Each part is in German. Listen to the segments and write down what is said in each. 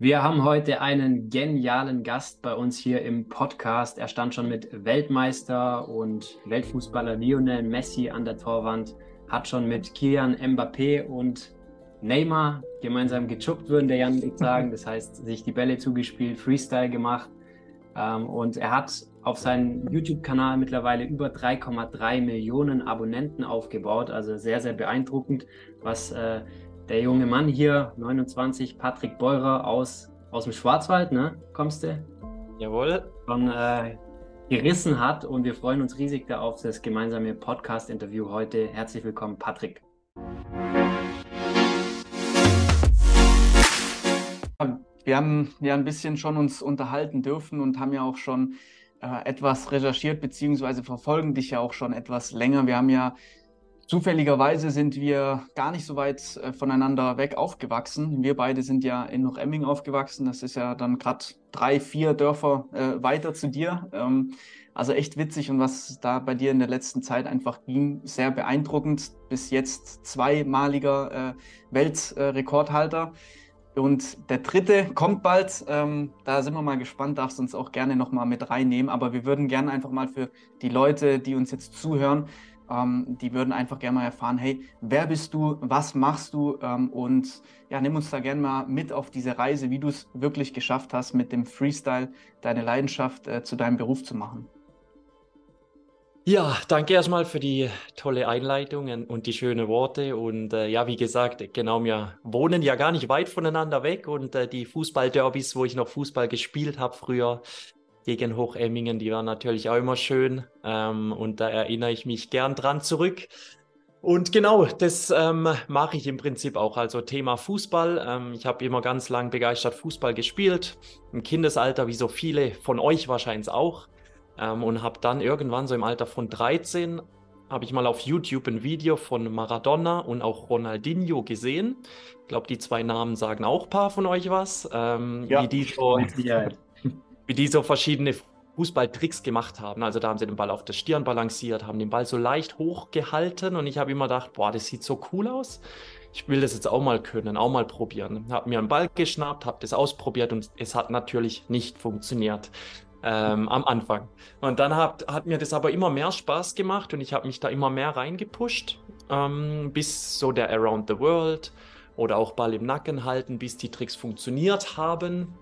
Wir haben heute einen genialen Gast bei uns hier im Podcast. Er stand schon mit Weltmeister und Weltfußballer Lionel Messi an der Torwand, hat schon mit Kian Mbappé und Neymar gemeinsam gechuckt, würden der Jan sagen. Das heißt, sich die Bälle zugespielt, Freestyle gemacht. Ähm, und er hat auf seinem YouTube-Kanal mittlerweile über 3,3 Millionen Abonnenten aufgebaut. Also sehr, sehr beeindruckend, was äh, der junge Mann hier, 29, Patrick Beurer aus, aus dem Schwarzwald, ne? Kommst du? Jawohl. Schon äh, gerissen hat und wir freuen uns riesig da auf das gemeinsame Podcast-Interview heute. Herzlich willkommen, Patrick. Wir haben ja ein bisschen schon uns unterhalten dürfen und haben ja auch schon äh, etwas recherchiert, beziehungsweise verfolgen dich ja auch schon etwas länger. Wir haben ja Zufälligerweise sind wir gar nicht so weit äh, voneinander weg aufgewachsen. Wir beide sind ja in Noch-Emming aufgewachsen. Das ist ja dann gerade drei, vier Dörfer äh, weiter zu dir. Ähm, also echt witzig und was da bei dir in der letzten Zeit einfach ging, sehr beeindruckend. Bis jetzt zweimaliger äh, Weltrekordhalter. Und der dritte kommt bald. Ähm, da sind wir mal gespannt, darfst uns auch gerne nochmal mit reinnehmen. Aber wir würden gerne einfach mal für die Leute, die uns jetzt zuhören, ähm, die würden einfach gerne mal erfahren, hey, wer bist du, was machst du ähm, und ja, nimm uns da gerne mal mit auf diese Reise, wie du es wirklich geschafft hast, mit dem Freestyle deine Leidenschaft äh, zu deinem Beruf zu machen. Ja, danke erstmal für die tolle Einleitung und die schönen Worte. Und äh, ja, wie gesagt, genau, wir wohnen ja gar nicht weit voneinander weg. Und äh, die Fußballderbys, wo ich noch Fußball gespielt habe früher, gegen Hochemmingen, die waren natürlich auch immer schön. Ähm, und da erinnere ich mich gern dran zurück. Und genau, das ähm, mache ich im Prinzip auch. Also Thema Fußball. Ähm, ich habe immer ganz lang begeistert Fußball gespielt. Im Kindesalter, wie so viele von euch wahrscheinlich auch. Ähm, und habe dann irgendwann so im Alter von 13 habe ich mal auf YouTube ein Video von Maradona und auch Ronaldinho gesehen. Ich glaube, die zwei Namen sagen auch ein paar von euch was. Ähm, ja, wie die so, wie die so verschiedene Fußballtricks gemacht haben. Also da haben sie den Ball auf der Stirn balanciert, haben den Ball so leicht hochgehalten und ich habe immer gedacht, boah, das sieht so cool aus. Ich will das jetzt auch mal können, auch mal probieren. Habe mir einen Ball geschnappt, habe das ausprobiert und es hat natürlich nicht funktioniert. Ähm, am Anfang. Und dann hat, hat mir das aber immer mehr Spaß gemacht und ich habe mich da immer mehr reingepusht, ähm, bis so der Around the World oder auch Ball im Nacken halten, bis die Tricks funktioniert haben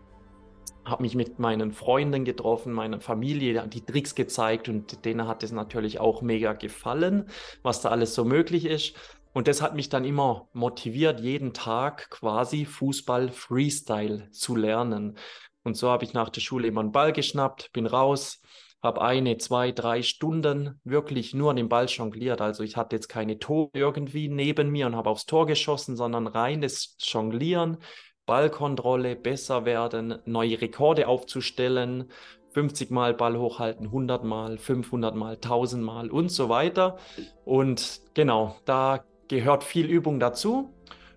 habe mich mit meinen Freunden getroffen, meiner Familie, die Tricks gezeigt und denen hat es natürlich auch mega gefallen, was da alles so möglich ist. Und das hat mich dann immer motiviert, jeden Tag quasi Fußball Freestyle zu lernen. Und so habe ich nach der Schule immer einen Ball geschnappt, bin raus, habe eine, zwei, drei Stunden wirklich nur an den Ball jongliert. Also ich hatte jetzt keine Tore irgendwie neben mir und habe aufs Tor geschossen, sondern reines Jonglieren Ballkontrolle besser werden, neue Rekorde aufzustellen, 50 Mal Ball hochhalten, 100 Mal, 500 Mal, 1000 Mal und so weiter. Und genau, da gehört viel Übung dazu.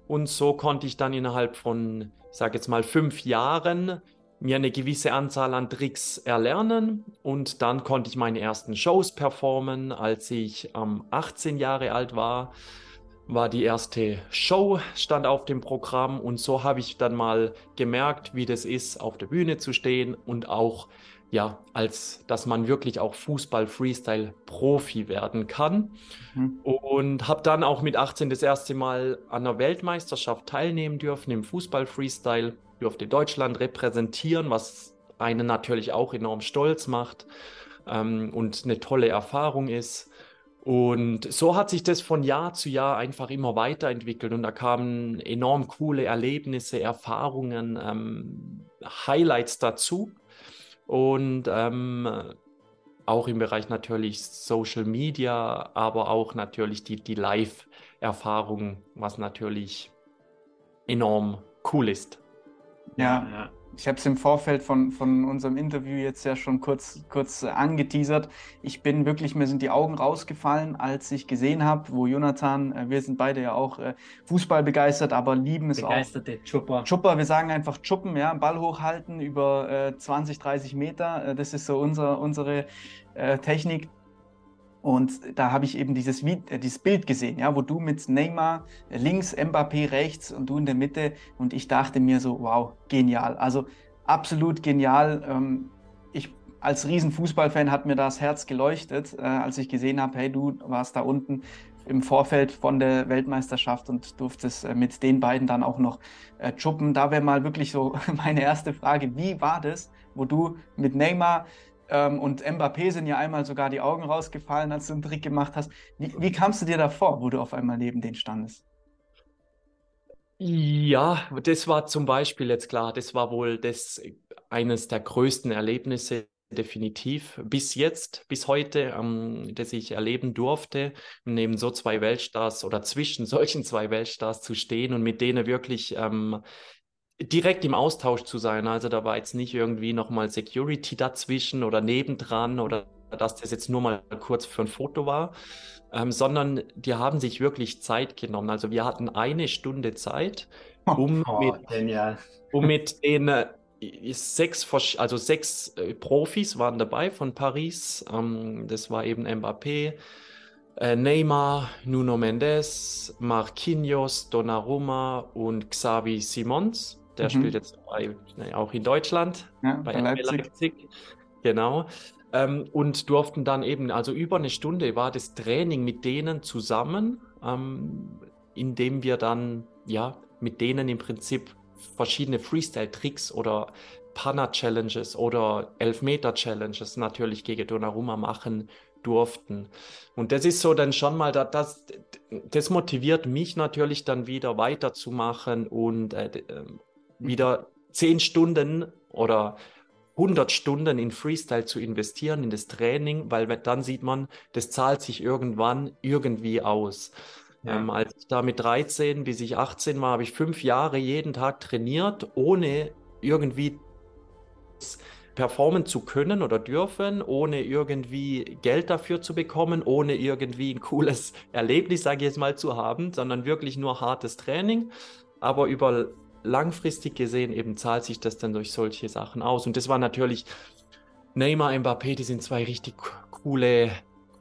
Und so konnte ich dann innerhalb von, sage jetzt mal, fünf Jahren mir eine gewisse Anzahl an Tricks erlernen und dann konnte ich meine ersten Shows performen, als ich ähm, 18 Jahre alt war war die erste Show, stand auf dem Programm und so habe ich dann mal gemerkt, wie das ist, auf der Bühne zu stehen und auch, ja, als dass man wirklich auch Fußball-Freestyle-Profi werden kann. Mhm. Und habe dann auch mit 18 das erste Mal an der Weltmeisterschaft teilnehmen dürfen im Fußball-Freestyle, durfte Deutschland repräsentieren, was einen natürlich auch enorm stolz macht ähm, und eine tolle Erfahrung ist. Und so hat sich das von Jahr zu Jahr einfach immer weiterentwickelt und da kamen enorm coole Erlebnisse, Erfahrungen, ähm, Highlights dazu. Und ähm, auch im Bereich natürlich Social Media, aber auch natürlich die, die Live-Erfahrung, was natürlich enorm cool ist. Ja, ja. Ich habe es im Vorfeld von, von unserem Interview jetzt ja schon kurz, kurz angeteasert. Ich bin wirklich, mir sind die Augen rausgefallen, als ich gesehen habe, wo Jonathan, äh, wir sind beide ja auch äh, Fußball begeistert, aber lieben es Begeisterte auch. Chupper. Chupper, wir sagen einfach Chuppen, ja, Ball hochhalten über 20, 30 Meter. Das ist so unser, unsere Technik Und da habe ich eben dieses, äh, dieses Bild gesehen, ja, wo du mit Neymar links, Mbappé rechts und du in der Mitte. Und ich dachte mir so, wow, genial. Also absolut genial. Ähm, ich als Riesenfußballfan hat mir das Herz geleuchtet, äh, als ich gesehen habe, hey, du warst da unten im Vorfeld von der Weltmeisterschaft und durftest äh, mit den beiden dann auch noch äh, chuppen. Da wäre mal wirklich so meine erste Frage, wie war das, wo du mit Neymar ähm, und Mbappé sind ja einmal sogar die Augen rausgefallen, als du einen Trick gemacht hast. Wie, wie kamst du dir da vor, wo du auf einmal neben denen standest? Ja, das war zum Beispiel jetzt klar, das war wohl das eines der größten Erlebnisse definitiv bis jetzt, bis heute, ähm, das ich erleben durfte, neben so zwei Weltstars oder zwischen solchen zwei Weltstars zu stehen und mit denen wirklich ähm, direkt im Austausch zu sein. Also da war jetzt nicht irgendwie nochmal Security dazwischen oder nebendran oder dass das jetzt nur mal kurz für ein Foto war, ähm, sondern die haben sich wirklich Zeit genommen. Also wir hatten eine Stunde Zeit, um, oh, mit, um mit den äh, sechs, also sechs äh, Profis waren dabei von Paris. Ähm, das war eben Mbappé, äh, Neymar, Nuno Mendes, Marquinhos, Donnarumma und Xavi Simons. Der mhm. spielt jetzt bei, ne, auch in Deutschland, ja, bei, bei Leipzig. Leipzig. Genau. Ähm, und durften dann eben, also über eine Stunde war das Training mit denen zusammen, ähm, indem wir dann, ja, mit denen im Prinzip verschiedene Freestyle-Tricks oder Panna-Challenges oder Elfmeter-Challenges natürlich gegen Donnarumma machen durften. Und das ist so dann schon mal, das, das motiviert mich natürlich dann wieder weiterzumachen und äh, ähm, wieder zehn Stunden oder 100 Stunden in Freestyle zu investieren, in das Training, weil dann sieht man, das zahlt sich irgendwann irgendwie aus. Ja. Ähm, als ich da mit 13 bis ich 18 war, habe ich fünf Jahre jeden Tag trainiert, ohne irgendwie performen zu können oder dürfen, ohne irgendwie Geld dafür zu bekommen, ohne irgendwie ein cooles Erlebnis, sage ich jetzt mal, zu haben, sondern wirklich nur hartes Training. Aber über langfristig gesehen eben zahlt sich das dann durch solche Sachen aus. Und das war natürlich Neymar, Mbappé, die sind zwei richtig coole,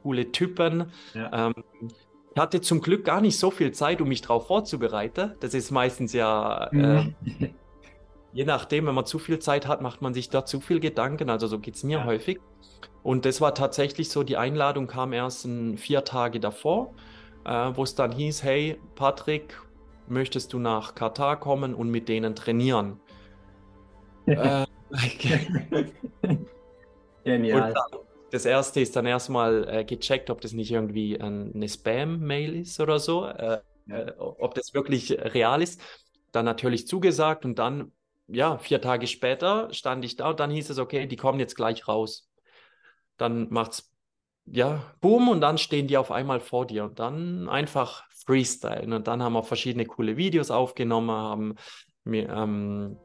coole Typen. Ja. Ähm, ich hatte zum Glück gar nicht so viel Zeit, um mich darauf vorzubereiten. Das ist meistens ja, äh, je nachdem, wenn man zu viel Zeit hat, macht man sich da zu viel Gedanken. Also so geht es mir ja. häufig. Und das war tatsächlich so, die Einladung kam erst vier Tage davor, äh, wo es dann hieß, hey Patrick, möchtest du nach Katar kommen und mit denen trainieren? äh, Genial. Dann, das erste ist dann erstmal äh, gecheckt, ob das nicht irgendwie ein, eine Spam-Mail ist oder so, äh. Äh, ob das wirklich real ist. Dann natürlich zugesagt und dann, ja, vier Tage später stand ich da und dann hieß es, okay, die kommen jetzt gleich raus. Dann macht's, ja, boom und dann stehen die auf einmal vor dir und dann einfach Freestyle. Und dann haben wir verschiedene coole Videos aufgenommen, haben mir, ähm,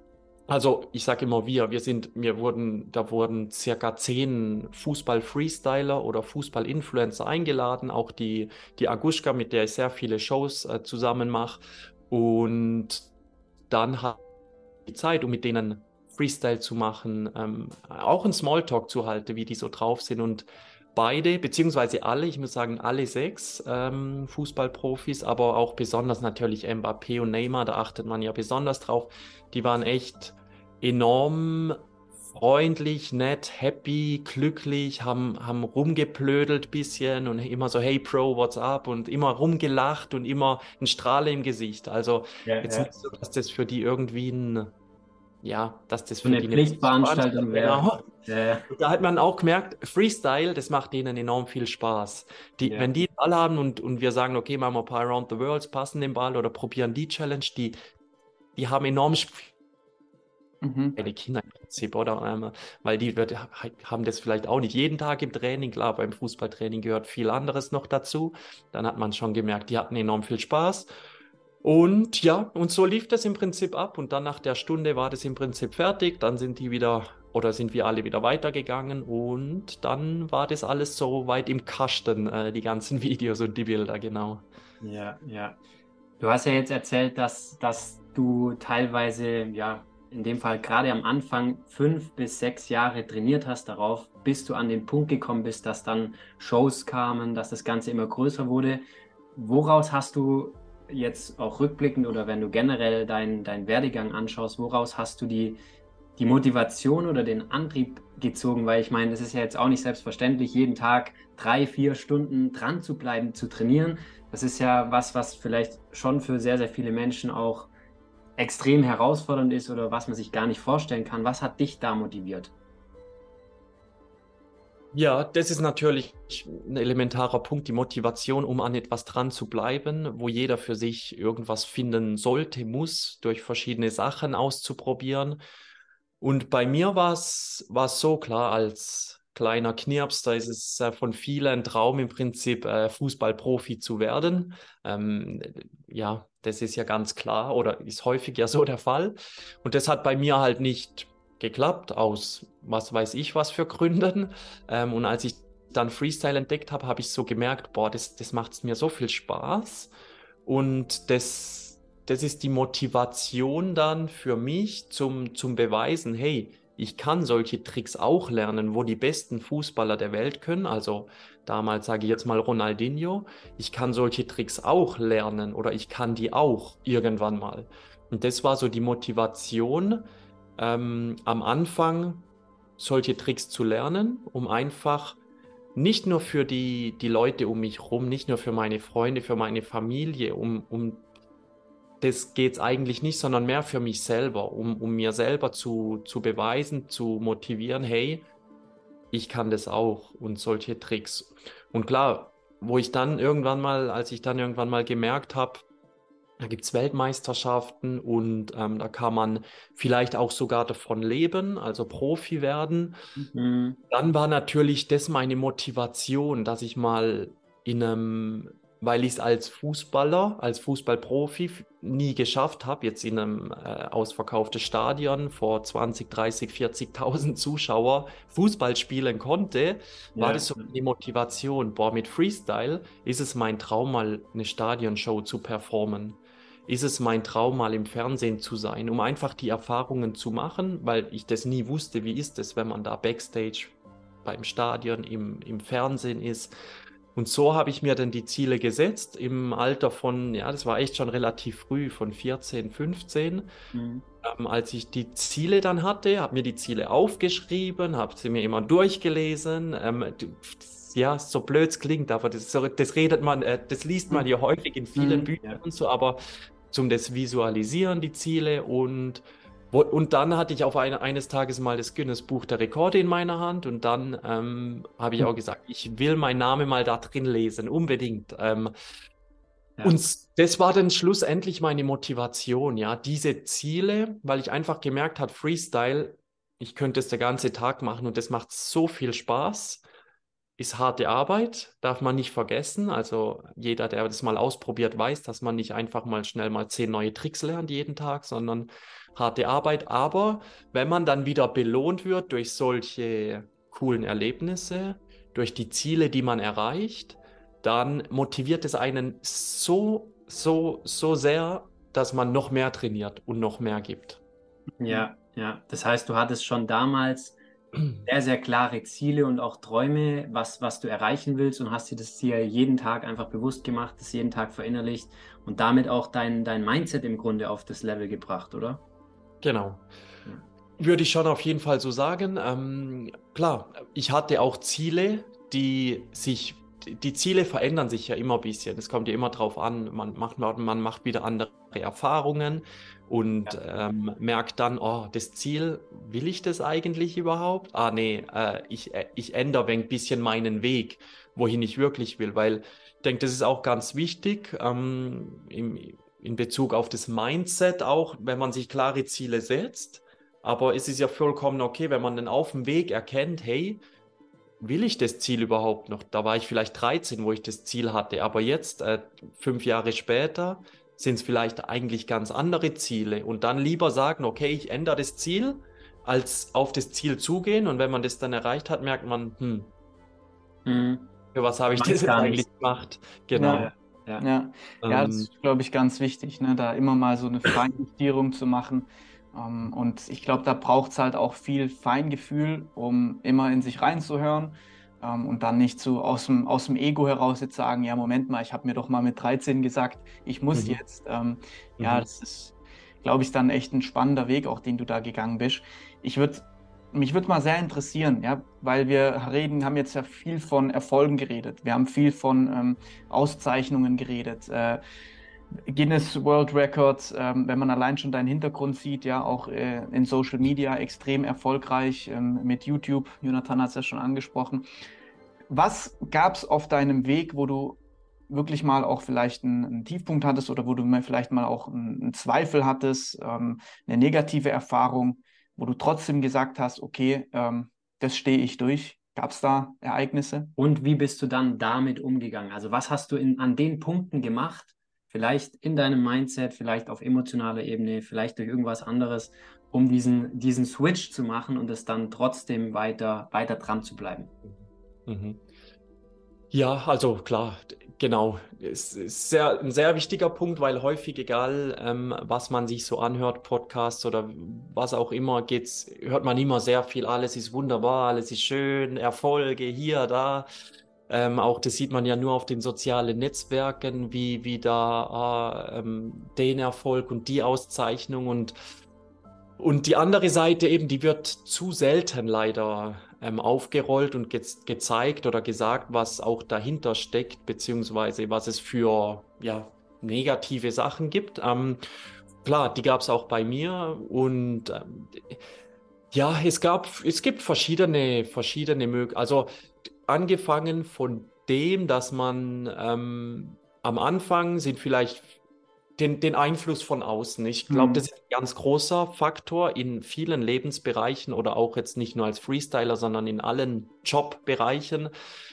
also ich sage immer wir, wir sind, wir wurden, da wurden circa zehn Fußball-Freestyler oder Fußball-Influencer eingeladen, auch die, die Aguschka, mit der ich sehr viele Shows äh, zusammen mache. Und dann hat die Zeit, um mit denen Freestyle zu machen, ähm, auch einen Smalltalk zu halten, wie die so drauf sind und beide, beziehungsweise alle, ich muss sagen, alle sechs ähm, Fußballprofis, aber auch besonders natürlich Mbappé und Neymar, da achtet man ja besonders drauf. Die waren echt enorm freundlich, nett, happy, glücklich, haben, haben rumgeplödelt bisschen und immer so, hey Bro, what's up? Und immer rumgelacht und immer ein Strahle im Gesicht. Also ja, jetzt ja. nicht so, dass das für die irgendwie ein ja, dass das für eine die Pflichtveranstaltung wäre. Genau. Ja. Da hat man auch gemerkt, Freestyle, das macht denen enorm viel Spaß. Die, ja. Wenn die den Ball haben und, und wir sagen, okay, machen wir ein paar Around the Worlds, passen den Ball oder probieren die Challenge, die, die haben enorm mhm. eine Kinder im Prinzip, oder? Ähm, weil die haben das vielleicht auch nicht jeden Tag im Training. Klar, beim Fußballtraining gehört viel anderes noch dazu. Dann hat man schon gemerkt, die hatten enorm viel Spaß. Und ja, und so lief das im Prinzip ab. Und dann nach der Stunde war das im Prinzip fertig. Dann sind die wieder oder sind wir alle wieder weitergegangen. Und dann war das alles so weit im Kasten, äh, die ganzen Videos und die Bilder, genau. Ja, ja. Du hast ja jetzt erzählt, dass, dass du teilweise ja in dem Fall gerade am Anfang fünf bis sechs Jahre trainiert hast darauf, bis du an den Punkt gekommen bist, dass dann Shows kamen, dass das Ganze immer größer wurde. Woraus hast du jetzt auch rückblickend oder wenn du generell deinen dein Werdegang anschaust, woraus hast du die, die Motivation oder den Antrieb gezogen? Weil ich meine, es ist ja jetzt auch nicht selbstverständlich, jeden Tag drei, vier Stunden dran zu bleiben, zu trainieren. Das ist ja was, was vielleicht schon für sehr, sehr viele Menschen auch extrem herausfordernd ist oder was man sich gar nicht vorstellen kann. Was hat dich da motiviert? Ja, das ist natürlich ein elementarer Punkt, die Motivation, um an etwas dran zu bleiben, wo jeder für sich irgendwas finden sollte, muss, durch verschiedene Sachen auszuprobieren. Und bei mir war es so klar, als kleiner Knirps, da ist es äh, von vielen ein Traum im Prinzip, äh, Fußballprofi zu werden. Ähm, ja, das ist ja ganz klar oder ist häufig ja so der Fall. Und das hat bei mir halt nicht geklappt, aus was weiß ich was für Gründen. Ähm, und als ich dann Freestyle entdeckt habe, habe ich so gemerkt, boah, das, das macht mir so viel Spaß. Und das, das ist die Motivation dann für mich zum, zum Beweisen, hey, ich kann solche Tricks auch lernen, wo die besten Fußballer der Welt können. Also damals sage ich jetzt mal Ronaldinho. Ich kann solche Tricks auch lernen oder ich kann die auch irgendwann mal. Und das war so die Motivation, ähm, am Anfang solche Tricks zu lernen, um einfach nicht nur für die, die Leute um mich herum, nicht nur für meine Freunde, für meine Familie, um, um das geht es eigentlich nicht, sondern mehr für mich selber, um, um mir selber zu, zu beweisen, zu motivieren, hey, ich kann das auch und solche Tricks. Und klar, wo ich dann irgendwann mal, als ich dann irgendwann mal gemerkt habe, da gibt es Weltmeisterschaften und ähm, da kann man vielleicht auch sogar davon leben, also Profi werden. Mhm. Dann war natürlich das meine Motivation, dass ich mal in einem weil ich es als Fußballer, als Fußballprofi nie geschafft habe, jetzt in einem äh, ausverkauftes Stadion vor 20, 30, 40.000 Zuschauer Fußball spielen konnte, war ja. das so die Motivation. Boah, mit Freestyle ist es mein Traum, mal eine Stadionshow zu performen. Ist es mein Traum, mal im Fernsehen zu sein, um einfach die Erfahrungen zu machen, weil ich das nie wusste, wie ist es, wenn man da backstage beim Stadion im, im Fernsehen ist und so habe ich mir dann die Ziele gesetzt im Alter von, ja, das war echt schon relativ früh, von 14, 15. Mhm. Ähm, als ich die Ziele dann hatte, habe mir die Ziele aufgeschrieben, habe sie mir immer durchgelesen. Ähm, ja, so blöd es klingt, aber das, das redet man, äh, das liest man ja häufig in vielen mhm. Büchern und so, aber zum das Visualisieren, die Ziele und und dann hatte ich auf eine, eines Tages mal das Guinness Buch der Rekorde in meiner Hand und dann ähm, habe ich hm. auch gesagt, ich will meinen Namen mal da drin lesen, unbedingt. Ähm, ja. Und das war dann schlussendlich meine Motivation, ja, diese Ziele, weil ich einfach gemerkt habe, Freestyle, ich könnte es der ganze Tag machen und das macht so viel Spaß. Ist harte Arbeit, darf man nicht vergessen. Also jeder, der das mal ausprobiert, weiß, dass man nicht einfach mal schnell mal zehn neue Tricks lernt jeden Tag, sondern harte Arbeit. Aber wenn man dann wieder belohnt wird durch solche coolen Erlebnisse, durch die Ziele, die man erreicht, dann motiviert es einen so, so, so sehr, dass man noch mehr trainiert und noch mehr gibt. Ja, ja. Das heißt, du hattest schon damals sehr, sehr klare Ziele und auch Träume, was, was du erreichen willst und hast dir das Ziel jeden Tag einfach bewusst gemacht, das jeden Tag verinnerlicht und damit auch dein, dein Mindset im Grunde auf das Level gebracht, oder? Genau. Würde ich schon auf jeden Fall so sagen. Ähm, klar, ich hatte auch Ziele, die sich, die Ziele verändern sich ja immer ein bisschen. Es kommt ja immer drauf an, man macht, man macht wieder andere Erfahrungen und ja. ähm, merkt dann, oh, das Ziel, will ich das eigentlich überhaupt? Ah, nee, äh, ich, äh, ich ändere ein bisschen meinen Weg, wohin ich wirklich will, weil ich denke, das ist auch ganz wichtig. Ähm, im, in Bezug auf das Mindset auch, wenn man sich klare Ziele setzt. Aber es ist ja vollkommen okay, wenn man dann auf dem Weg erkennt, hey, will ich das Ziel überhaupt noch? Da war ich vielleicht 13, wo ich das Ziel hatte, aber jetzt, äh, fünf Jahre später, sind es vielleicht eigentlich ganz andere Ziele und dann lieber sagen, okay, ich ändere das Ziel, als auf das Ziel zugehen und wenn man das dann erreicht hat, merkt man, hm, hm. für was habe ich das eigentlich gemacht? Genau. Ja. Ja, ja. ja das ähm. ist, glaube ich, ganz wichtig, ne? da immer mal so eine Feinjustierung zu machen Ähm, und ich glaube, da braucht es halt auch viel Feingefühl, um immer in sich reinzuhören ähm, und dann nicht so aus dem, aus dem Ego heraus jetzt sagen, ja, Moment mal, ich habe mir doch mal mit 13 gesagt, ich muss mhm. jetzt. Ähm, mhm. Ja, das ist, glaube ich, dann echt ein spannender Weg, auch den du da gegangen bist. Ich würde mich würde mal sehr interessieren, ja, weil wir reden, haben jetzt ja viel von Erfolgen geredet. Wir haben viel von ähm, Auszeichnungen geredet. Äh, Guinness World Records, ähm, wenn man allein schon deinen Hintergrund sieht, ja, auch äh, in Social Media extrem erfolgreich ähm, mit YouTube. Jonathan hat es ja schon angesprochen. Was gab es auf deinem Weg, wo du wirklich mal auch vielleicht einen, einen Tiefpunkt hattest oder wo du vielleicht mal auch einen, einen Zweifel hattest, ähm, eine negative Erfahrung, wo du trotzdem gesagt hast, okay, ähm, das stehe ich durch? Gab es da Ereignisse? Und wie bist du dann damit umgegangen? Also was hast du in, an den Punkten gemacht, vielleicht in deinem Mindset, vielleicht auf emotionaler Ebene, vielleicht durch irgendwas anderes, um diesen, diesen Switch zu machen und es dann trotzdem weiter, weiter dran zu bleiben. Mhm. Ja, also klar, genau. Es ist sehr, ein sehr wichtiger Punkt, weil häufig, egal ähm, was man sich so anhört, Podcasts oder was auch immer, geht's, hört man immer sehr viel, alles ist wunderbar, alles ist schön, Erfolge hier, da. Ähm, auch das sieht man ja nur auf den sozialen Netzwerken, wie, wie da äh, ähm, den Erfolg und die Auszeichnung und, und die andere Seite eben, die wird zu selten leider ähm, aufgerollt und ge gezeigt oder gesagt, was auch dahinter steckt, beziehungsweise was es für ja, negative Sachen gibt. Ähm, klar, die gab es auch bei mir und ähm, ja, es gab, es gibt verschiedene, verschiedene Möglichkeiten. Also angefangen von dem, dass man ähm, am Anfang sind vielleicht den, den Einfluss von außen. Ich glaube, mhm. das ist ein ganz großer Faktor in vielen Lebensbereichen oder auch jetzt nicht nur als Freestyler, sondern in allen Jobbereichen.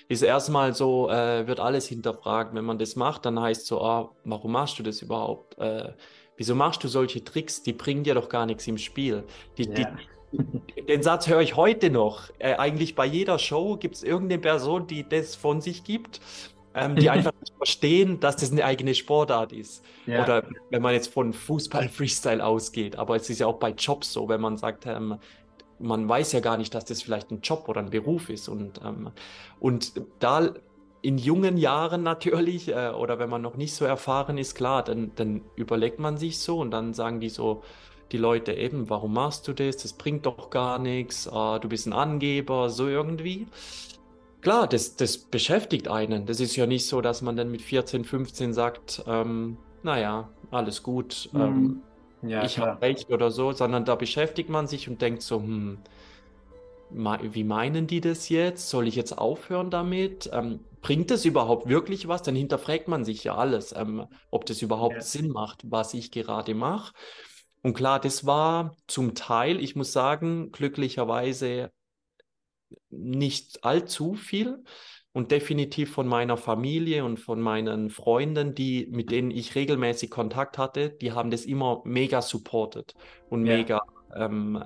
Ist erstmal so, äh, wird alles hinterfragt. Wenn man das macht, dann heißt so, ah, warum machst du das überhaupt? Äh, wieso machst du solche Tricks? Die bringen dir doch gar nichts im Spiel. Die, ja. die, den Satz höre ich heute noch. Äh, eigentlich bei jeder Show gibt es irgendeine Person, die das von sich gibt, ähm, die einfach nicht verstehen, dass das eine eigene Sportart ist. Ja. Oder wenn man jetzt von Fußball-Freestyle ausgeht. Aber es ist ja auch bei Jobs so, wenn man sagt, ähm, man weiß ja gar nicht, dass das vielleicht ein Job oder ein Beruf ist. Und, ähm, und da in jungen Jahren natürlich, äh, oder wenn man noch nicht so erfahren ist, klar, dann, dann überlegt man sich so und dann sagen die so, die Leute eben, warum machst du das? Das bringt doch gar nichts, ah, du bist ein Angeber, so irgendwie. Klar, das, das beschäftigt einen. Das ist ja nicht so, dass man dann mit 14, 15 sagt, ähm, naja, alles gut, mhm. ähm, ja, ich habe recht oder so, sondern da beschäftigt man sich und denkt so, hm, wie meinen die das jetzt? Soll ich jetzt aufhören damit? Ähm, bringt das überhaupt wirklich was? Dann hinterfragt man sich ja alles, ähm, ob das überhaupt ja. Sinn macht, was ich gerade mache. Und klar, das war zum Teil, ich muss sagen, glücklicherweise nicht allzu viel und definitiv von meiner Familie und von meinen Freunden, die, mit denen ich regelmäßig Kontakt hatte, die haben das immer mega supportet und ja. mega, ähm,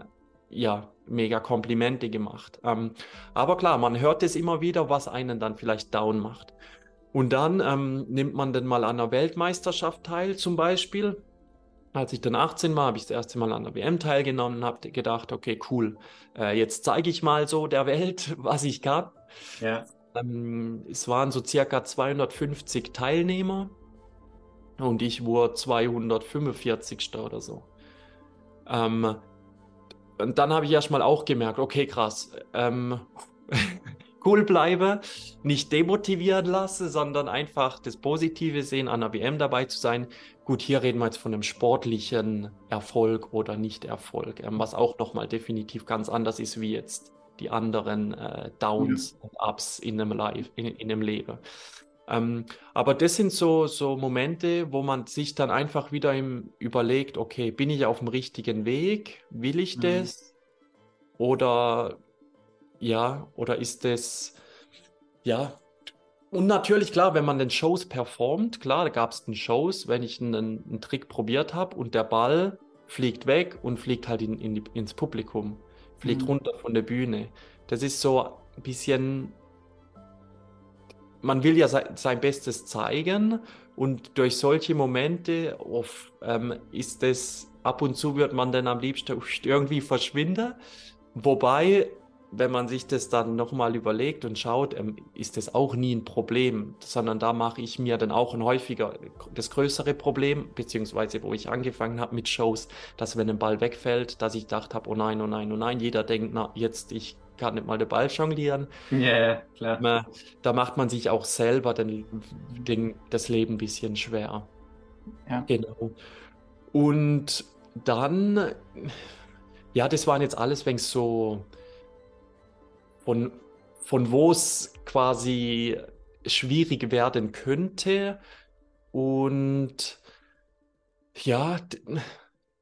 ja, mega Komplimente gemacht. Ähm, aber klar, man hört es immer wieder, was einen dann vielleicht down macht. Und dann ähm, nimmt man dann mal an einer Weltmeisterschaft teil, zum Beispiel als ich dann 18 war, habe ich das erste Mal an der WM teilgenommen und habe gedacht, okay, cool, äh, jetzt zeige ich mal so der Welt, was ich kann. Ja. Ähm, es waren so circa 250 Teilnehmer und ich wurde 245. oder so. Ähm, und dann habe ich erstmal auch gemerkt, okay, krass, ähm, cool bleibe, nicht demotivieren lasse, sondern einfach das Positive sehen, an der WM dabei zu sein. Gut, hier reden wir jetzt von einem sportlichen Erfolg oder Nicht-Erfolg, ähm, was auch nochmal definitiv ganz anders ist wie jetzt die anderen äh, Downs ja. und Ups in einem, Live, in, in einem Leben. Ähm, aber das sind so, so Momente, wo man sich dann einfach wieder im, überlegt, okay, bin ich auf dem richtigen Weg? Will ich mhm. das? Oder ja, oder ist es, ja, und natürlich, klar, wenn man den Shows performt, klar, da gab es den Shows, wenn ich einen, einen Trick probiert habe und der Ball fliegt weg und fliegt halt in, in die, ins Publikum, fliegt mhm. runter von der Bühne. Das ist so ein bisschen, man will ja sein, sein Bestes zeigen und durch solche Momente oft, ähm, ist es ab und zu wird man dann am liebsten irgendwie verschwinden. Wobei wenn man sich das dann nochmal überlegt und schaut, ähm, ist das auch nie ein Problem, sondern da mache ich mir dann auch ein häufiger das größere Problem, beziehungsweise wo ich angefangen habe mit Shows, dass wenn ein Ball wegfällt, dass ich gedacht habe, oh nein, oh nein, oh nein, jeder denkt, na, jetzt ich kann nicht mal den Ball jonglieren. Ja, yeah, klar. Da macht man sich auch selber den, den, das Leben ein bisschen schwer. Ja. Genau. Und dann, ja, das waren jetzt alles, wenn so von, von wo es quasi schwierig werden könnte. Und ja,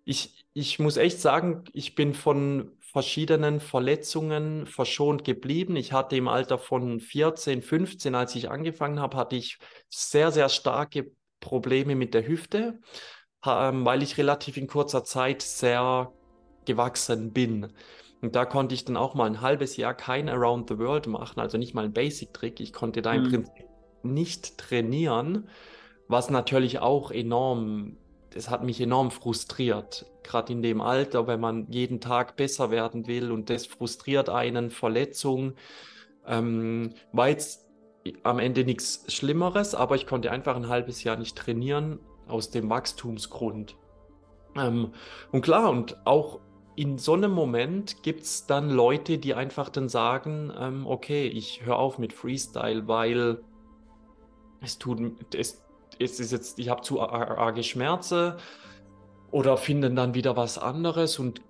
ich, ich muss echt sagen, ich bin von verschiedenen Verletzungen verschont geblieben. Ich hatte im Alter von 14, 15, als ich angefangen habe, hatte ich sehr, sehr starke Probleme mit der Hüfte, ähm, weil ich relativ in kurzer Zeit sehr gewachsen bin. Und da konnte ich dann auch mal ein halbes Jahr kein Around the World machen, also nicht mal ein Basic-Trick. Ich konnte da im mhm. Prinzip nicht trainieren, was natürlich auch enorm, das hat mich enorm frustriert. Gerade in dem Alter, wenn man jeden Tag besser werden will und das frustriert einen, Verletzung. Ähm, war jetzt am Ende nichts Schlimmeres, aber ich konnte einfach ein halbes Jahr nicht trainieren aus dem Wachstumsgrund. Ähm, und klar, und auch in so einem Moment gibt es dann Leute, die einfach dann sagen, ähm, okay, ich höre auf mit Freestyle, weil es tut, es, es ist jetzt, ich habe zu arge Schmerzen oder finden dann wieder was anderes und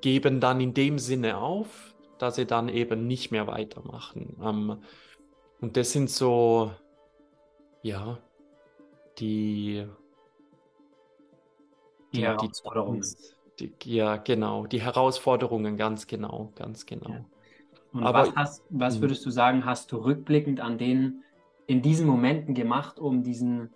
geben dann in dem Sinne auf, dass sie dann eben nicht mehr weitermachen. Ähm, und das sind so, ja, die, die, die Herausforderungen. Die, ja, genau. Die Herausforderungen, ganz genau, ganz genau. Ja. Und Aber, was, hast, was hm. würdest du sagen, hast du rückblickend an den, in diesen Momenten gemacht, um diesen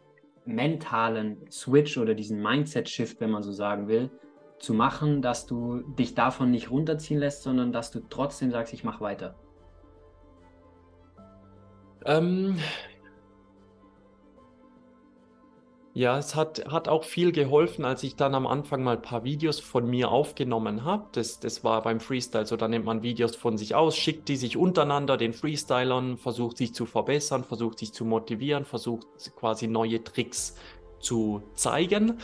mentalen Switch oder diesen Mindset-Shift, wenn man so sagen will, zu machen, dass du dich davon nicht runterziehen lässt, sondern dass du trotzdem sagst, ich mache weiter? Ähm, Ja, es hat, hat auch viel geholfen, als ich dann am Anfang mal ein paar Videos von mir aufgenommen habe. Das, das war beim Freestyle so, da nimmt man Videos von sich aus, schickt die sich untereinander den Freestylern, versucht sich zu verbessern, versucht sich zu motivieren, versucht quasi neue Tricks zu zeigen.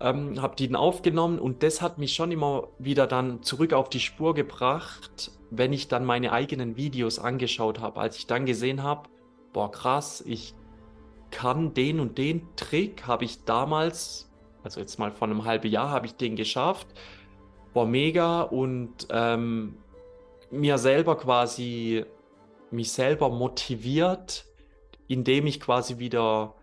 Ähm, habe die dann aufgenommen und das hat mich schon immer wieder dann zurück auf die Spur gebracht, wenn ich dann meine eigenen Videos angeschaut habe, als ich dann gesehen habe, boah krass, ich kann den und den Trick, habe ich damals, also jetzt mal vor einem halben Jahr, habe ich den geschafft. War mega und ähm, mir selber quasi, mich selber motiviert, indem ich quasi wieder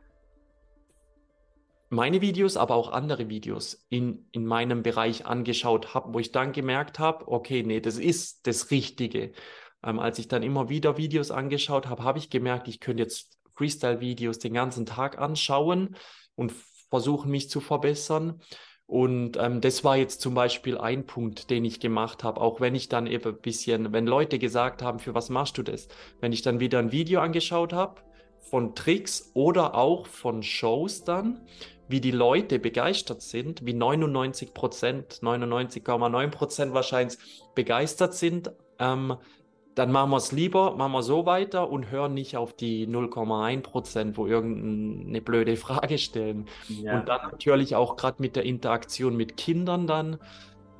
meine Videos, aber auch andere Videos in, in meinem Bereich angeschaut habe, wo ich dann gemerkt habe, okay, nee, das ist das Richtige. Ähm, als ich dann immer wieder Videos angeschaut habe, habe ich gemerkt, ich könnte jetzt Freestyle-Videos den ganzen Tag anschauen und versuchen, mich zu verbessern. Und ähm, das war jetzt zum Beispiel ein Punkt, den ich gemacht habe, auch wenn ich dann eben ein bisschen, wenn Leute gesagt haben, für was machst du das? Wenn ich dann wieder ein Video angeschaut habe von Tricks oder auch von Shows dann, wie die Leute begeistert sind, wie 99 Prozent, 99,9 Prozent wahrscheinlich begeistert sind, ähm, dann machen wir es lieber, machen wir so weiter und hören nicht auf die 0,1 Prozent, wo irgendeine blöde Frage stellen. Ja. Und dann natürlich auch gerade mit der Interaktion mit Kindern dann,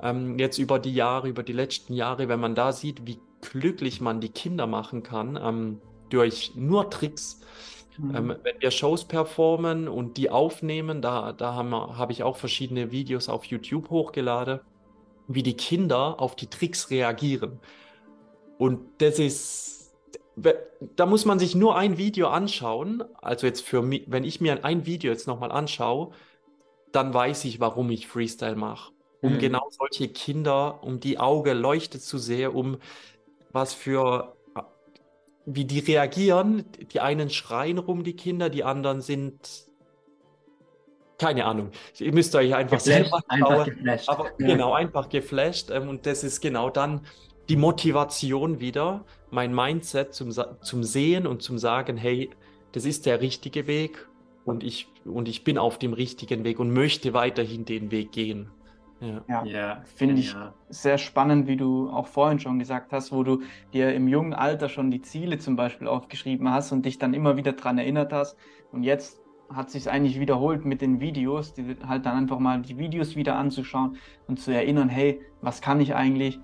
ähm, jetzt über die Jahre, über die letzten Jahre, wenn man da sieht, wie glücklich man die Kinder machen kann, ähm, durch nur Tricks. Mhm. Ähm, wenn wir Shows performen und die aufnehmen, da, da habe hab ich auch verschiedene Videos auf YouTube hochgeladen, wie die Kinder auf die Tricks reagieren. Und das ist, da muss man sich nur ein Video anschauen. Also jetzt für mich, wenn ich mir ein Video jetzt nochmal anschaue, dann weiß ich, warum ich Freestyle mache. Um mhm. genau solche Kinder, um die Auge leuchtet zu sehr, um was für, wie die reagieren. Die einen schreien rum, die Kinder, die anderen sind keine Ahnung. Ihr müsst euch einfach geflasht, selber einfach geflasht. Aber ja. genau, einfach geflasht. Ähm, und das ist genau dann die Motivation wieder, mein Mindset zum, zum Sehen und zum Sagen, hey, das ist der richtige Weg und ich, und ich bin auf dem richtigen Weg und möchte weiterhin den Weg gehen. Ja, ja, ja finde ich sehr spannend, wie du auch vorhin schon gesagt hast, wo du dir im jungen Alter schon die Ziele zum Beispiel aufgeschrieben hast und dich dann immer wieder daran erinnert hast. Und jetzt hat sich eigentlich wiederholt mit den Videos, die halt dann einfach mal die Videos wieder anzuschauen und zu erinnern, hey, was kann ich eigentlich?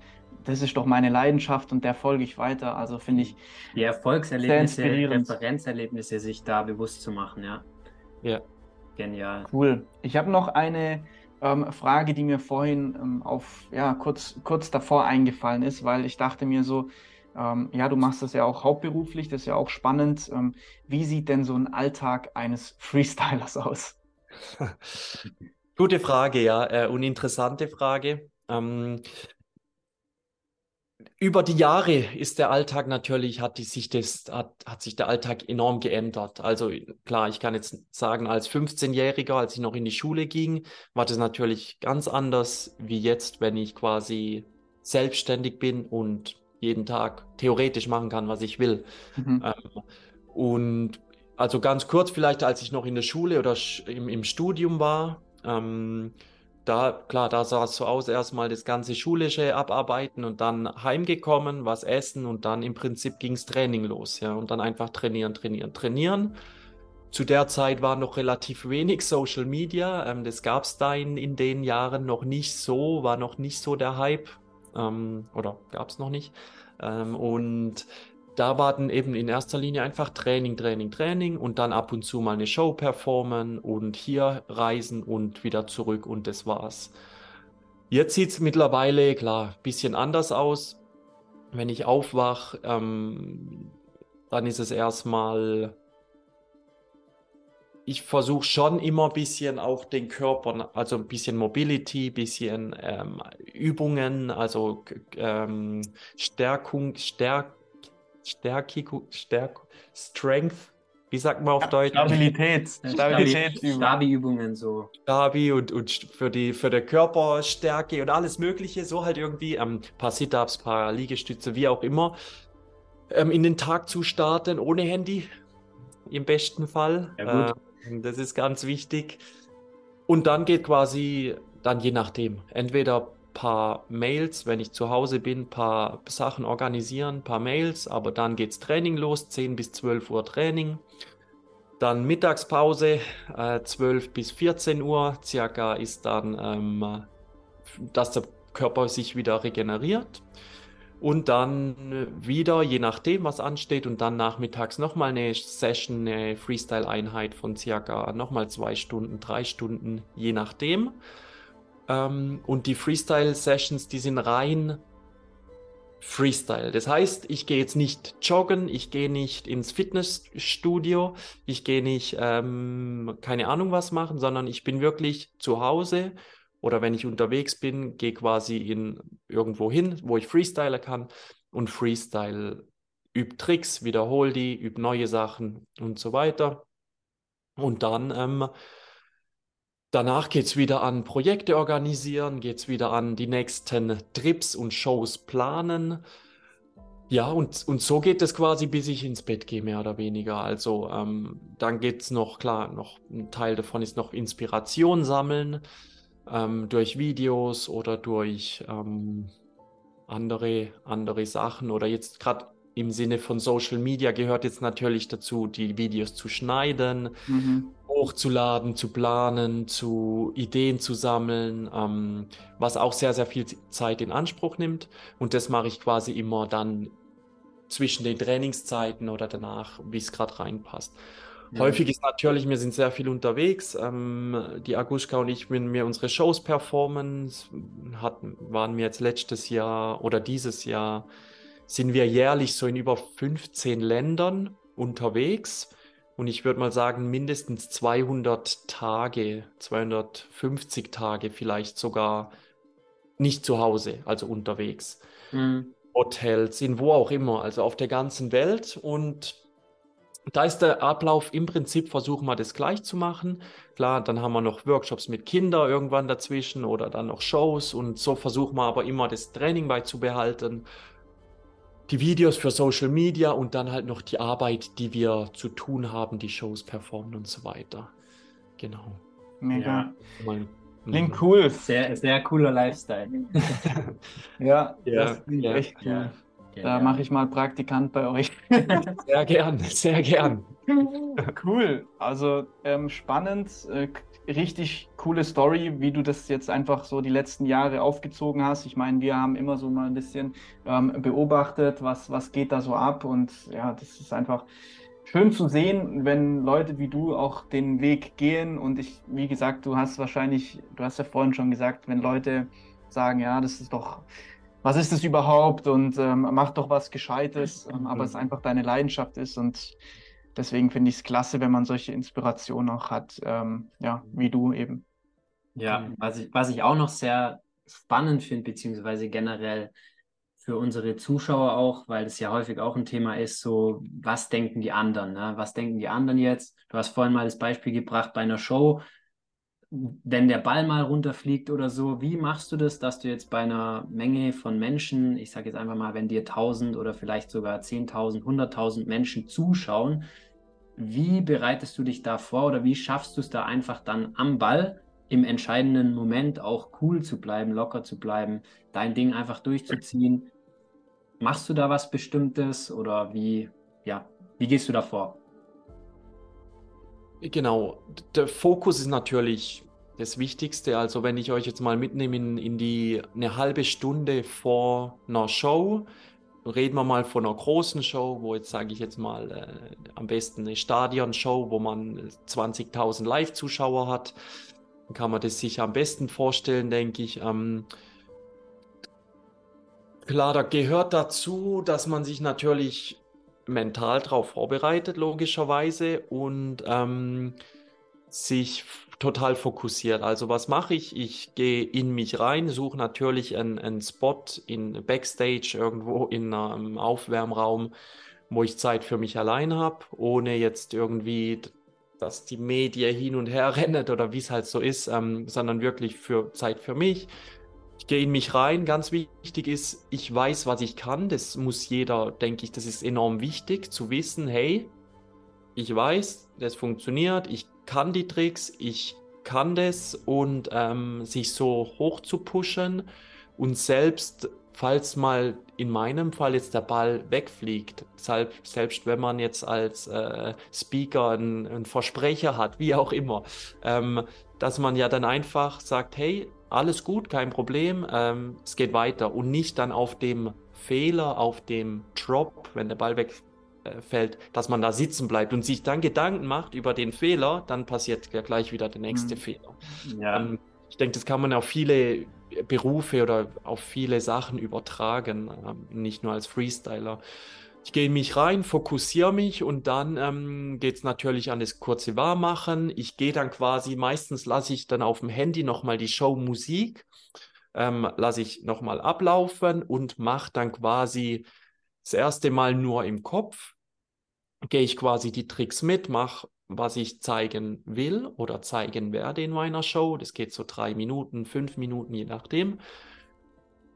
Das ist doch meine Leidenschaft und der folge ich weiter. Also finde ich die Erfolgserlebnisse, Referenzerlebnisse sich da bewusst zu machen, ja. Ja. Genial. Cool. Ich habe noch eine ähm, Frage, die mir vorhin ähm, auf, ja, kurz, kurz davor eingefallen ist, weil ich dachte mir so, ähm, ja, du machst das ja auch hauptberuflich, das ist ja auch spannend. Ähm, wie sieht denn so ein Alltag eines Freestylers aus? Gute Frage, ja, äh, und interessante Frage. Ähm, über die Jahre ist der Alltag natürlich, hat, die sich das, hat, hat sich der Alltag enorm geändert. Also klar, ich kann jetzt sagen, als 15-Jähriger, als ich noch in die Schule ging, war das natürlich ganz anders wie jetzt, wenn ich quasi selbstständig bin und jeden Tag theoretisch machen kann, was ich will. Mhm. Ähm, und also ganz kurz vielleicht, als ich noch in der Schule oder im, im Studium war, ähm, da, klar, da sah es so aus, erstmal das ganze Schulische abarbeiten und dann heimgekommen, was essen und dann im Prinzip ging es Training los, ja, und dann einfach trainieren, trainieren, trainieren. Zu der Zeit war noch relativ wenig Social Media, ähm, das gab es da in, in den Jahren noch nicht so, war noch nicht so der Hype, ähm, oder gab es noch nicht. Ähm, und da war dann eben in erster Linie einfach Training, Training, Training und dann ab und zu mal eine Show performen und hier reisen und wieder zurück und das war's. Jetzt sieht es mittlerweile, klar, ein bisschen anders aus. Wenn ich aufwache, ähm, dann ist es erstmal ich versuche schon immer ein bisschen auch den Körper, also ein bisschen Mobility, ein bisschen ähm, Übungen, also ähm, Stärkung, Stärk, Stärkung, Stärk, Strength, wie sagt man auf Deutsch? Stabilität. Stabilität. Stabi-Übungen so. Stabi und, und für die für der Körperstärke und alles Mögliche, so halt irgendwie. Ähm, paar Sit-Ups, paar Liegestütze, wie auch immer. Ähm, in den Tag zu starten ohne Handy. Im besten Fall. Ja, gut. Das ist ganz wichtig. Und dann geht quasi, dann je nachdem, entweder paar Mails, wenn ich zu Hause bin, paar Sachen organisieren, paar Mails, aber dann geht's Training los, 10 bis 12 Uhr Training. Dann Mittagspause, äh, 12 bis 14 Uhr circa ist dann, ähm, dass der Körper sich wieder regeneriert und dann wieder, je nachdem, was ansteht, und dann nachmittags nochmal eine Session, eine Freestyle-Einheit von circa nochmal zwei Stunden, drei Stunden, je nachdem. Ähm, und die Freestyle-Sessions, die sind rein Freestyle. Das heißt, ich gehe jetzt nicht joggen, ich gehe nicht ins Fitnessstudio, ich gehe nicht, ähm, keine Ahnung was machen, sondern ich bin wirklich zu Hause oder wenn ich unterwegs bin, gehe quasi in irgendwo hin, wo ich Freestyler kann und Freestyle übt Tricks, wiederhole die, übt neue Sachen und so weiter. Und dann ähm, danach geht es wieder an Projekte organisieren, geht es wieder an die nächsten Trips und Shows planen. Ja, und, und so geht es quasi, bis ich ins Bett gehe, mehr oder weniger. Also ähm, dann geht es noch, klar, noch ein Teil davon ist noch Inspiration sammeln ähm, durch Videos oder durch ähm, andere, andere Sachen oder jetzt gerade im Sinne von Social Media gehört jetzt natürlich dazu, die Videos zu schneiden, mhm. Hochzuladen, zu planen, zu Ideen zu sammeln, ähm, was auch sehr, sehr viel Zeit in Anspruch nimmt. Und das mache ich quasi immer dann zwischen den Trainingszeiten oder danach, wie es gerade reinpasst. Ja. Häufig ist natürlich, wir sind sehr viel unterwegs. Ähm, die Aguschka und ich, wenn wir unsere Shows performen, hatten, waren wir jetzt letztes Jahr oder dieses Jahr, sind wir jährlich so in über 15 Ländern unterwegs. Und ich würde mal sagen, mindestens 200 Tage, 250 Tage vielleicht sogar nicht zu Hause, also unterwegs. Mhm. Hotels, in wo auch immer, also auf der ganzen Welt. Und da ist der Ablauf im Prinzip, versuchen wir das gleich zu machen. Klar, dann haben wir noch Workshops mit Kindern irgendwann dazwischen oder dann noch Shows und so versuchen wir aber immer das Training beizubehalten. Die Videos für Social Media und dann halt noch die Arbeit, die wir zu tun haben, die Shows performen und so weiter. Genau. Mega. Ja. Klingt mhm. cool. Sehr, sehr cooler Lifestyle. ja, ja, das klingt ja, echt cool. Ja, da mache ich mal Praktikant bei euch. sehr gern, sehr gern. Cool. Also ähm, spannend, äh, richtig coole Story, wie du das jetzt einfach so die letzten Jahre aufgezogen hast. Ich meine, wir haben immer so mal ein bisschen ähm, beobachtet, was, was geht da so ab. Und ja, das ist einfach schön zu sehen, wenn Leute wie du auch den Weg gehen. Und ich, wie gesagt, du hast wahrscheinlich, du hast ja vorhin schon gesagt, wenn Leute sagen, ja, das ist doch, was ist das überhaupt? Und ähm, mach doch was Gescheites, ähm, aber es einfach deine Leidenschaft ist. Und deswegen finde ich es klasse, wenn man solche Inspirationen auch hat, ähm, ja, wie du eben. Ja, was ich, was ich auch noch sehr spannend finde, beziehungsweise generell für unsere Zuschauer auch, weil das ja häufig auch ein Thema ist, so, was denken die anderen? Ne? Was denken die anderen jetzt? Du hast vorhin mal das Beispiel gebracht bei einer Show, wenn der Ball mal runterfliegt oder so, wie machst du das, dass du jetzt bei einer Menge von Menschen, ich sage jetzt einfach mal, wenn dir 1000 oder vielleicht sogar 10.000, 100.000 Menschen zuschauen, wie bereitest du dich da vor oder wie schaffst du es da einfach dann am Ball im entscheidenden Moment auch cool zu bleiben, locker zu bleiben, dein Ding einfach durchzuziehen? Machst du da was Bestimmtes oder wie, ja, wie gehst du da vor? Genau, der Fokus ist natürlich das Wichtigste. Also wenn ich euch jetzt mal mitnehme in, in die eine halbe Stunde vor einer Show, reden wir mal von einer großen Show, wo jetzt sage ich jetzt mal äh, am besten eine Stadionshow, wo man 20.000 Live-Zuschauer hat, dann kann man das sich am besten vorstellen, denke ich. Ähm, klar, da gehört dazu, dass man sich natürlich mental darauf vorbereitet, logischerweise, und ähm, sich total fokussiert. Also was mache ich? Ich gehe in mich rein, suche natürlich einen, einen Spot in Backstage irgendwo in einem Aufwärmraum, wo ich Zeit für mich allein habe, ohne jetzt irgendwie, dass die Medien hin und her rennt oder wie es halt so ist, ähm, sondern wirklich für Zeit für mich. Ich gehe in mich rein. Ganz wichtig ist, ich weiß, was ich kann. Das muss jeder, denke ich, das ist enorm wichtig zu wissen, hey, ich weiß, das funktioniert, ich kann die Tricks, ich kann das. Und ähm, sich so hoch zu pushen. Und selbst, falls mal in meinem Fall jetzt der Ball wegfliegt, selbst, selbst wenn man jetzt als äh, Speaker einen, einen, Versprecher hat, wie auch immer, ähm, dass man ja dann einfach sagt, hey, alles gut, kein Problem, ähm, es geht weiter. Und nicht dann auf dem Fehler, auf dem Drop, wenn der Ball weg, äh, fällt, dass man da sitzen bleibt und sich dann Gedanken macht über den Fehler, dann passiert ja gleich wieder der nächste mhm. Fehler. Ja. Ähm, ich denke, das kann man auf viele Berufe oder auf viele Sachen übertragen, ähm, nicht nur als Freestyler. Ich gehe in mich rein, fokussiere mich und dann ähm, geht es natürlich an das kurze Warmmachen. Ich gehe dann quasi, meistens lasse ich dann auf dem Handy nochmal die Show Musik, ähm, lasse ich nochmal ablaufen und mache dann quasi das erste Mal nur im Kopf, gehe ich quasi die Tricks mit, mache, was ich zeigen will oder zeigen werde in meiner Show. Das geht so drei Minuten, fünf Minuten, je nachdem.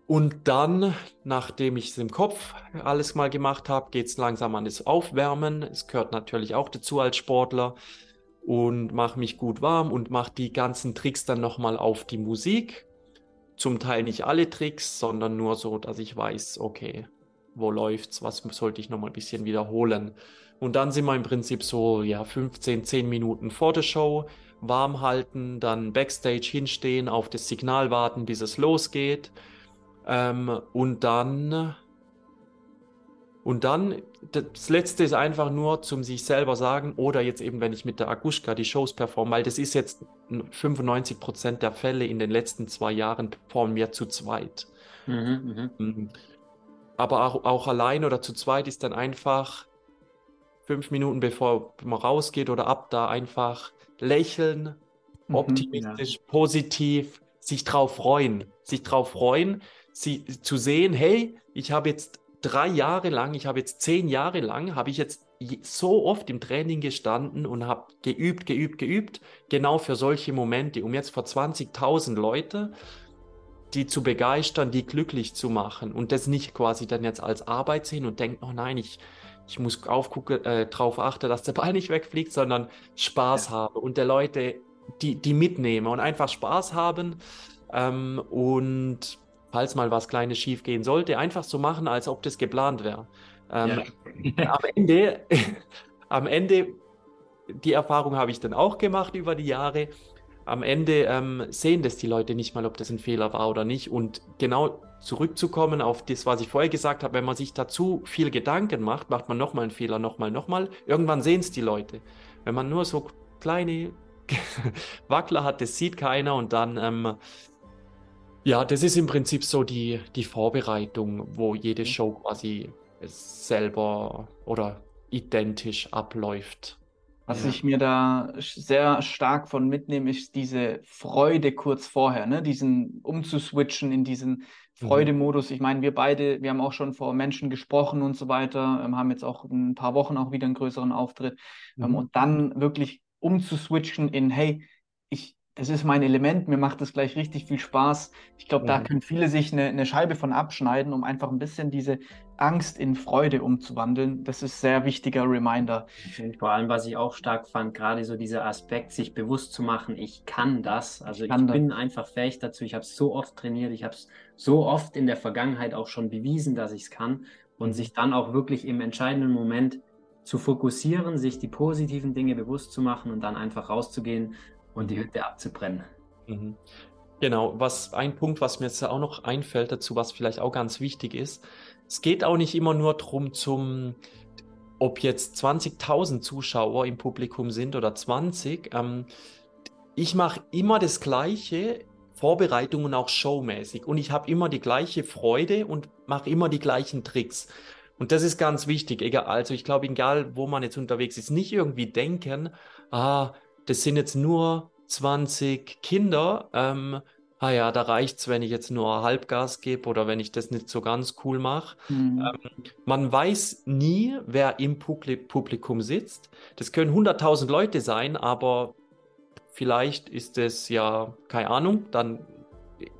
Und dann, nachdem ich es im Kopf alles mal gemacht habe, geht es langsam an das Aufwärmen. Es gehört natürlich auch dazu als Sportler und mache mich gut warm und mache die ganzen Tricks dann nochmal auf die Musik. Zum Teil nicht alle Tricks, sondern nur so, dass ich weiß, okay, wo läuft's, was sollte ich nochmal ein bisschen wiederholen. Und dann sind wir im Prinzip so, ja, 15, 10 Minuten vor der Show, warm halten, dann Backstage hinstehen, auf das Signal warten, bis es losgeht. Ähm, und dann, und dann, das letzte ist einfach nur zum sich selber sagen, oder jetzt eben, wenn ich mit der Agushka die Shows performe, weil das ist jetzt 95 Prozent der Fälle in den letzten zwei Jahren performen wir zu zweit. Mhm, mh. Mm. Aber auch, auch allein oder zu zweit ist dann einfach fünf Minuten bevor man rausgeht oder ab da einfach lächeln, mhm, optimistisch, ja. positiv, sich drauf freuen, sich drauf freuen, sie, zu sehen, hey, ich habe jetzt drei Jahre lang, ich habe jetzt zehn Jahre lang, habe ich jetzt so oft im Training gestanden und habe geübt, geübt, geübt, genau für solche Momente, um jetzt vor 20.000 Leute die zu begeistern, die glücklich zu machen und das nicht quasi dann jetzt als Arbeit sehen und denken, oh nein, ich, ich muss aufgucken, äh, darauf achten, dass der Ball nicht wegfliegt, sondern Spaß ja. habe und der Leute die, die mitnehme und einfach Spaß haben ähm, und falls mal was Kleines schief gehen sollte, einfach so machen, als ob das geplant wäre. Ähm, ja. am Ende, am Ende, die Erfahrung habe ich dann auch gemacht über die Jahre. Am Ende ähm, sehen das die Leute nicht mal, ob das ein Fehler war oder nicht. Und genau zurückzukommen auf das, was ich vorher gesagt habe, wenn man sich dazu viel Gedanken macht, macht man nochmal einen Fehler, nochmal, nochmal. Irgendwann sehen es die Leute. Wenn man nur so kleine Wackler hat, das sieht keiner und dann, ähm, ja, das ist im Prinzip so die, die Vorbereitung, wo jede mhm. Show quasi selber oder identisch abläuft. Was ja. ich mir da sehr stark von mitnehme, ist diese Freude kurz vorher, ne? diesen umzuswitchen in diesen. Freudemodus. Ich meine, wir beide, wir haben auch schon vor Menschen gesprochen und so weiter, ähm, haben jetzt auch ein paar Wochen auch wieder einen größeren Auftritt. Ähm, mhm. und dann wirklich umzuswitchen in, hey, ich, das ist mein Element, mir macht das gleich richtig viel Spaß. Ich glaube, ja. da können viele sich eine, eine, Scheibe von abschneiden, um einfach ein bisschen diese Angst in Freude umzuwandeln. Das ist ein sehr wichtiger Reminder. Und vor allem, was ich auch stark fand, gerade so dieser Aspekt, sich bewusst zu machen, ich kann das. Also ich, ich bin das. einfach fähig dazu. Ich habe es so oft trainiert, ich habe es so oft in der Vergangenheit auch schon bewiesen, dass ich es kann. Und mhm. sich dann auch wirklich im entscheidenden Moment zu fokussieren, sich die positiven Dinge bewusst zu machen und dann einfach rauszugehen und die Hütte abzubrennen. Mhm. Genau, was ein Punkt, was mir jetzt auch noch einfällt dazu, was vielleicht auch ganz wichtig ist, es geht auch nicht immer nur darum, zum, ob jetzt 20.000 Zuschauer im Publikum sind oder 20. Ähm, ich mache immer das Gleiche, Vorbereitungen auch showmäßig und ich habe immer die gleiche Freude und mache immer die gleichen Tricks. Und das ist ganz wichtig. Egal, also ich glaube, egal wo man jetzt unterwegs ist, nicht irgendwie denken, ah, das sind jetzt nur 20 Kinder. Ähm, ah ja, da reicht es, wenn ich jetzt nur Halbgas gebe oder wenn ich das nicht so ganz cool mache. Mhm. Ähm, man weiß nie, wer im Publikum sitzt. Das können 100.000 Leute sein, aber vielleicht ist es ja, keine Ahnung, dann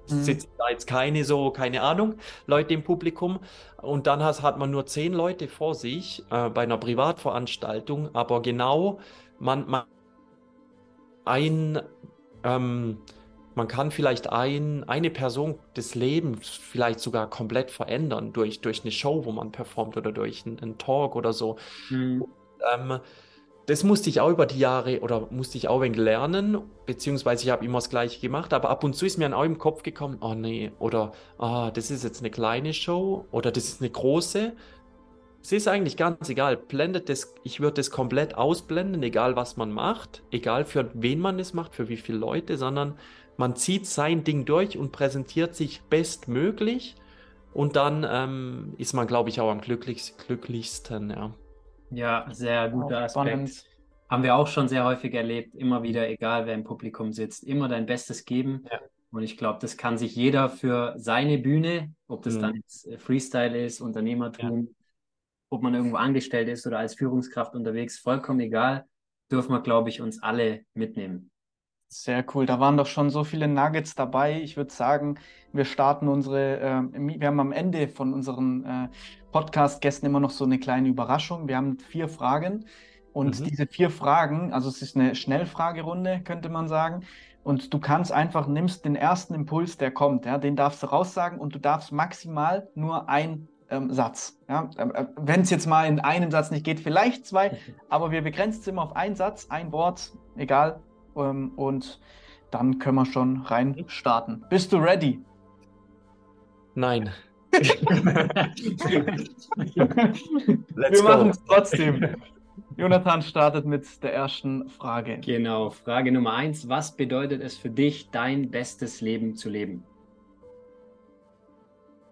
mhm. sitzen da jetzt keine so, keine Ahnung, Leute im Publikum. Und dann has, hat man nur zehn Leute vor sich äh, bei einer Privatveranstaltung, aber genau, man, man ein, ähm, man kann vielleicht ein, eine Person des Lebens vielleicht sogar komplett verändern durch, durch eine Show, wo man performt oder durch einen, Talk oder so. Mhm. Und, ähm, das musste ich auch über die Jahre oder musste ich auch ein wenig lernen, beziehungsweise ich habe immer das Gleiche gemacht, aber ab und zu ist mir auch im Kopf gekommen, oh nee, oder ah, das ist jetzt eine kleine Show oder das ist eine große. Es ist eigentlich ganz egal, blendet das, ich würde das komplett ausblenden, egal was man macht, egal für wen man es macht, für wie viele Leute, sondern man zieht sein Ding durch und präsentiert sich bestmöglich und dann ähm, ist man, glaube ich, auch am glücklichst, glücklichsten, ja. Ja, sehr guter Aspekt. Spannend. Haben wir auch schon sehr häufig erlebt, immer wieder, egal wer im Publikum sitzt, immer dein Bestes geben. Ja. Und ich glaube, das kann sich jeder für seine Bühne, ob das mhm. dann jetzt äh, Freestyle ist, Unternehmertum, ja. ob man irgendwo angestellt ist oder als Führungskraft unterwegs, vollkommen egal, dürfen wir, glaube ich, uns alle mitnehmen. Sehr cool. Da waren doch schon so viele Nuggets dabei. Ich würde sagen, wir starten unsere, äh, wir haben am Ende von unseren äh, Podcast-Gästen immer noch so eine kleine Überraschung. Wir haben vier Fragen und mhm. diese vier Fragen, also es ist eine Schnellfragerunde, könnte man sagen. Und du kannst einfach, nimmst den ersten Impuls, der kommt, ja, den darfst du raussagen und du darfst maximal nur ein ähm, Satz. Ja? Ähm, äh, Wenn es jetzt mal in einem Satz nicht geht, vielleicht zwei, aber wir begrenzen es immer auf einen Satz, ein Wort, egal, ähm, und dann können wir schon rein starten. Bist du ready? Nein. wir machen es trotzdem. Jonathan startet mit der ersten Frage. Genau, Frage Nummer eins. Was bedeutet es für dich, dein bestes Leben zu leben?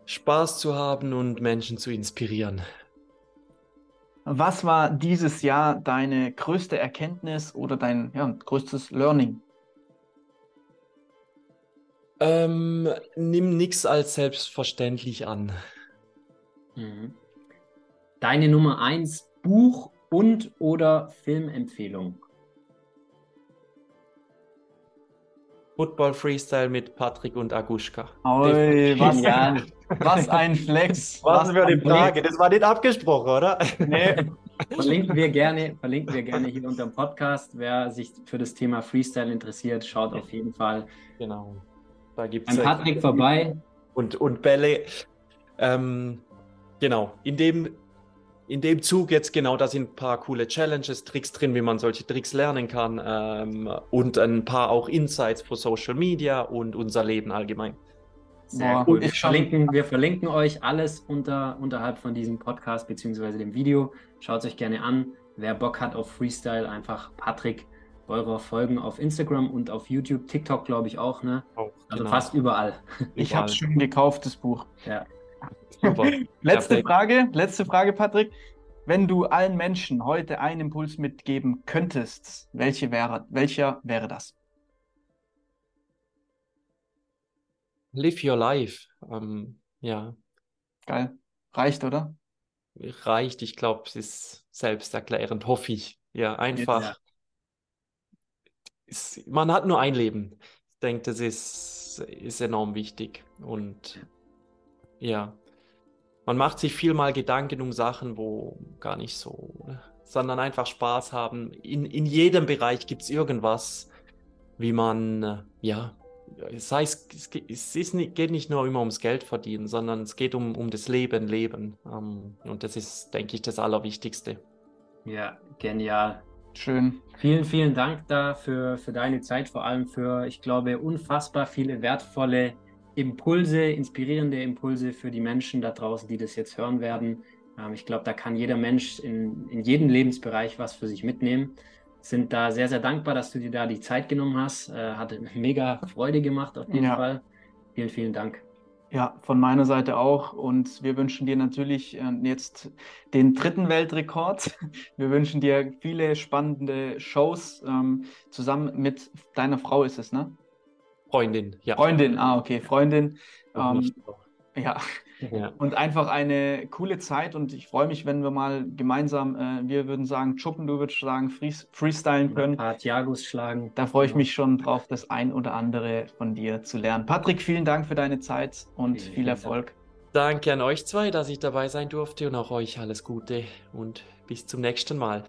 Spaß zu haben und Menschen zu inspirieren. Was war dieses Jahr deine größte Erkenntnis oder dein ja, größtes Learning? Ähm, nimm nichts als selbstverständlich an. Mhm. Deine Nummer eins Buch und oder Filmempfehlung? Football Freestyle mit Patrick und Aguschka. Oi, was, ein, was ein Flex. Was, was für eine Frage. Das war nicht abgesprochen, oder? Nee. verlinken wir gerne, verlinken wir gerne hier unter dem Podcast. Wer sich für das Thema Freestyle interessiert, schaut auf jeden Fall. Genau. Da gibt es. Patrick vorbei. Und, und Bälle. Ähm, genau. In dem, in dem Zug jetzt genau, da sind ein paar coole Challenges, Tricks drin, wie man solche Tricks lernen kann ähm, und ein paar auch Insights für Social Media und unser Leben allgemein. Sehr cool. Wir verlinken, wir verlinken euch alles unter, unterhalb von diesem Podcast bzw. dem Video. Schaut es euch gerne an. Wer Bock hat auf Freestyle, einfach Patrick eurer folgen auf Instagram und auf YouTube, TikTok glaube ich auch, ne? Auch, also genau. fast überall. Ich habe es schon gekauft, das Buch. Ja. letzte Perfekt. Frage, letzte Frage, Patrick. Wenn du allen Menschen heute einen Impuls mitgeben könntest, welche wäre, welcher wäre das? Live your life. Ähm, ja. Geil. Reicht, oder? Reicht. Ich glaube, es ist selbsterklärend, hoffe ich. Ja, einfach. Ja. Ist, man hat nur ein Leben. Ich denke, das ist, ist enorm wichtig. Und ja, man macht sich viel mal Gedanken um Sachen, wo gar nicht so, sondern einfach Spaß haben. In, in jedem Bereich gibt es irgendwas, wie man, ja, sei es, es ist nicht, geht nicht nur immer ums Geld verdienen, sondern es geht um, um das Leben, Leben. Ähm, und das ist, denke ich, das Allerwichtigste. Ja, genial. Schön. Vielen, vielen Dank dafür für deine Zeit, vor allem für, ich glaube, unfassbar viele wertvolle Impulse, inspirierende Impulse für die Menschen da draußen, die das jetzt hören werden. Ähm, ich glaube, da kann jeder Mensch in, in jedem Lebensbereich was für sich mitnehmen sind da sehr, sehr dankbar, dass du dir da die Zeit genommen hast. Äh, hatte mega Freude gemacht auf jeden ja. Fall. Vielen, vielen Dank. Ja, von meiner Seite auch. Und wir wünschen dir natürlich äh, jetzt den dritten Weltrekord. Wir wünschen dir viele spannende Shows. Ähm, zusammen mit deiner Frau ist es, ne? Freundin, ja. Freundin, ah, okay, Freundin. Ähm, ja, ja. Und einfach eine coole Zeit und ich freue mich, wenn wir mal gemeinsam, äh, wir würden sagen, Chuppen, du würdest sagen, freestylen können. Ein paar schlagen. Da freue ich mich schon drauf, das ein oder andere von dir zu lernen. Patrick, vielen Dank für deine Zeit und vielen, viel Erfolg. Dank. Danke an euch zwei, dass ich dabei sein durfte und auch euch alles Gute und bis zum nächsten Mal.